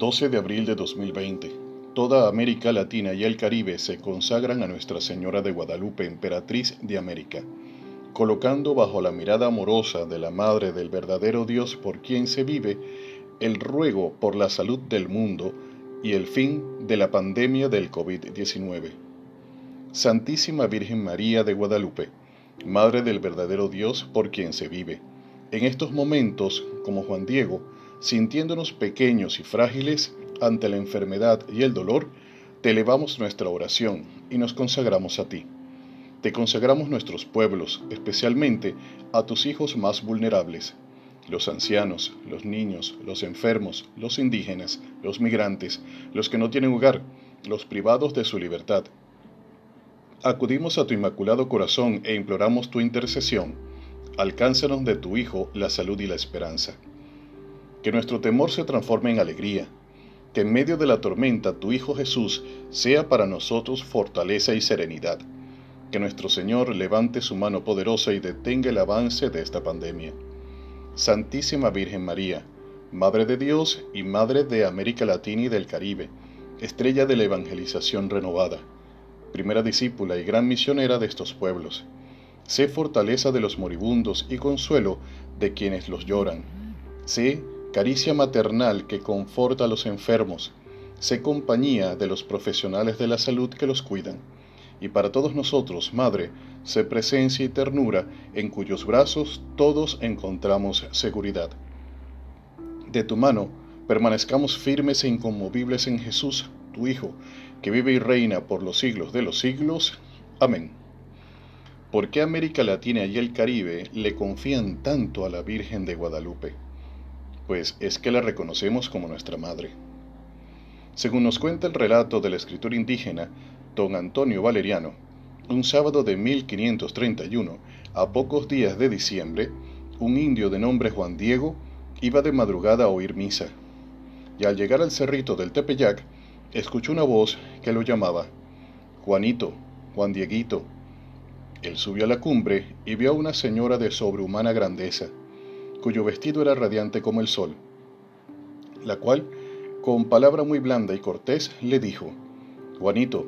12 de abril de 2020. Toda América Latina y el Caribe se consagran a Nuestra Señora de Guadalupe, Emperatriz de América, colocando bajo la mirada amorosa de la Madre del verdadero Dios por quien se vive el ruego por la salud del mundo y el fin de la pandemia del COVID-19. Santísima Virgen María de Guadalupe, Madre del verdadero Dios por quien se vive. En estos momentos, como Juan Diego, sintiéndonos pequeños y frágiles ante la enfermedad y el dolor, te elevamos nuestra oración y nos consagramos a ti. Te consagramos nuestros pueblos, especialmente a tus hijos más vulnerables, los ancianos, los niños, los enfermos, los indígenas, los migrantes, los que no tienen hogar, los privados de su libertad. Acudimos a tu inmaculado corazón e imploramos tu intercesión. Alcánzanos de tu Hijo la salud y la esperanza. Que nuestro temor se transforme en alegría. Que en medio de la tormenta tu Hijo Jesús sea para nosotros fortaleza y serenidad. Que nuestro Señor levante su mano poderosa y detenga el avance de esta pandemia. Santísima Virgen María, Madre de Dios y Madre de América Latina y del Caribe, estrella de la evangelización renovada, primera discípula y gran misionera de estos pueblos. Sé fortaleza de los moribundos y consuelo de quienes los lloran. Sé caricia maternal que conforta a los enfermos. Sé compañía de los profesionales de la salud que los cuidan. Y para todos nosotros, Madre, sé presencia y ternura en cuyos brazos todos encontramos seguridad. De tu mano, permanezcamos firmes e inconmovibles en Jesús, tu Hijo, que vive y reina por los siglos de los siglos. Amén. ¿Por qué América Latina y el Caribe le confían tanto a la Virgen de Guadalupe? Pues es que la reconocemos como nuestra madre. Según nos cuenta el relato del escritor indígena don Antonio Valeriano, un sábado de 1531, a pocos días de diciembre, un indio de nombre Juan Diego iba de madrugada a oír misa, y al llegar al cerrito del Tepeyac, escuchó una voz que lo llamaba, Juanito, Juan Dieguito. Él subió a la cumbre y vio a una señora de sobrehumana grandeza, cuyo vestido era radiante como el sol, la cual, con palabra muy blanda y cortés, le dijo, Juanito,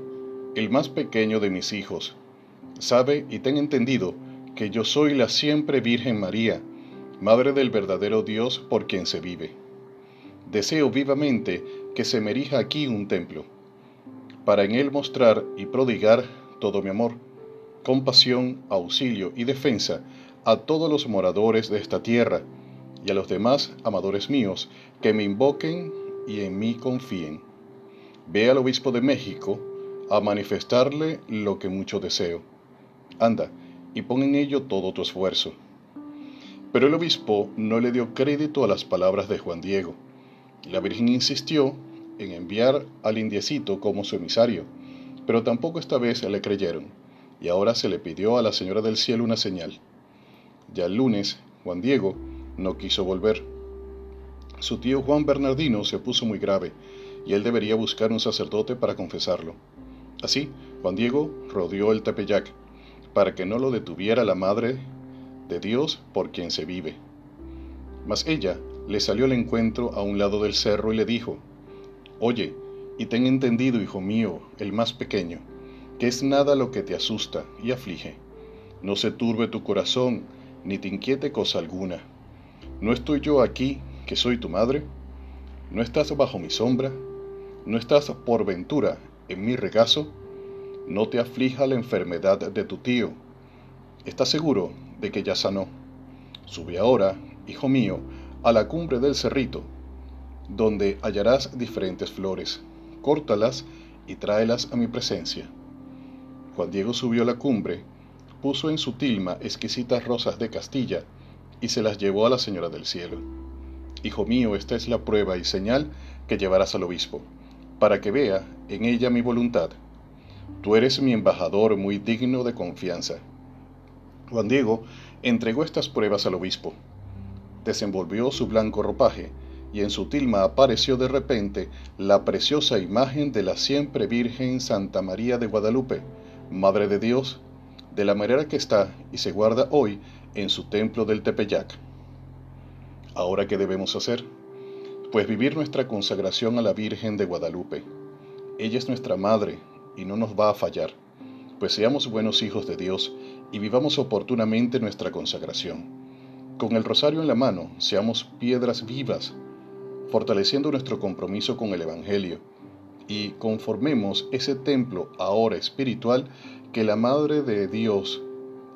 el más pequeño de mis hijos, sabe y ten entendido que yo soy la siempre Virgen María, Madre del verdadero Dios por quien se vive. Deseo vivamente que se me erija aquí un templo, para en él mostrar y prodigar todo mi amor, compasión, auxilio y defensa a todos los moradores de esta tierra y a los demás amadores míos que me invoquen y en mí confíen. Ve al obispo de México a manifestarle lo que mucho deseo. Anda, y pon en ello todo tu esfuerzo. Pero el obispo no le dio crédito a las palabras de Juan Diego. La Virgen insistió en enviar al indiecito como su emisario, pero tampoco esta vez le creyeron, y ahora se le pidió a la Señora del Cielo una señal. Ya el lunes, Juan Diego no quiso volver. Su tío Juan Bernardino se puso muy grave, y él debería buscar un sacerdote para confesarlo. Así, Juan Diego rodeó el Tepeyac, para que no lo detuviera la Madre de Dios por quien se vive. Mas ella le salió al encuentro a un lado del cerro y le dijo, Oye, y ten entendido, hijo mío, el más pequeño, que es nada lo que te asusta y aflige. No se turbe tu corazón, ni te inquiete cosa alguna. ¿No estoy yo aquí, que soy tu madre? ¿No estás bajo mi sombra? ¿No estás por ventura en mi regazo? No te aflija la enfermedad de tu tío. ¿Estás seguro de que ya sanó? Sube ahora, hijo mío, a la cumbre del cerrito, donde hallarás diferentes flores. Córtalas y tráelas a mi presencia. Juan Diego subió a la cumbre, puso en su tilma exquisitas rosas de Castilla y se las llevó a la Señora del Cielo. Hijo mío, esta es la prueba y señal que llevarás al obispo, para que vea en ella mi voluntad. Tú eres mi embajador muy digno de confianza. Juan Diego entregó estas pruebas al obispo. Desenvolvió su blanco ropaje, y en su tilma apareció de repente la preciosa imagen de la siempre Virgen Santa María de Guadalupe, Madre de Dios, de la manera que está y se guarda hoy en su templo del Tepeyac. Ahora, ¿qué debemos hacer? pues vivir nuestra consagración a la Virgen de Guadalupe. Ella es nuestra Madre y no nos va a fallar, pues seamos buenos hijos de Dios y vivamos oportunamente nuestra consagración. Con el rosario en la mano, seamos piedras vivas, fortaleciendo nuestro compromiso con el Evangelio, y conformemos ese templo ahora espiritual que la Madre de Dios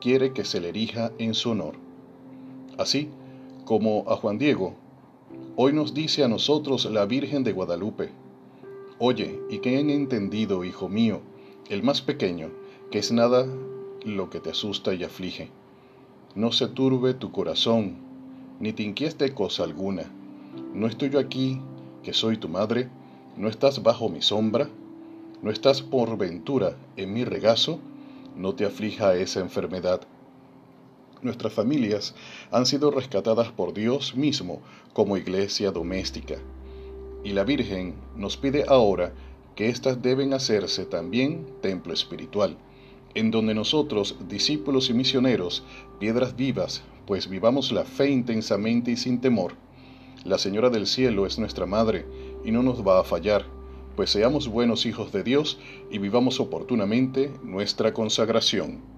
quiere que se le erija en su honor. Así como a Juan Diego, hoy nos dice a nosotros la Virgen de Guadalupe, Oye, y que han entendido, hijo mío, el más pequeño, que es nada lo que te asusta y aflige. No se turbe tu corazón, ni te inquieste cosa alguna. ¿No estoy yo aquí, que soy tu madre? ¿No estás bajo mi sombra? ¿No estás por ventura en mi regazo? No te aflija esa enfermedad. Nuestras familias han sido rescatadas por Dios mismo como iglesia doméstica. Y la Virgen nos pide ahora que éstas deben hacerse también templo espiritual, en donde nosotros, discípulos y misioneros, piedras vivas, pues vivamos la fe intensamente y sin temor. La Señora del Cielo es nuestra Madre y no nos va a fallar, pues seamos buenos hijos de Dios y vivamos oportunamente nuestra consagración.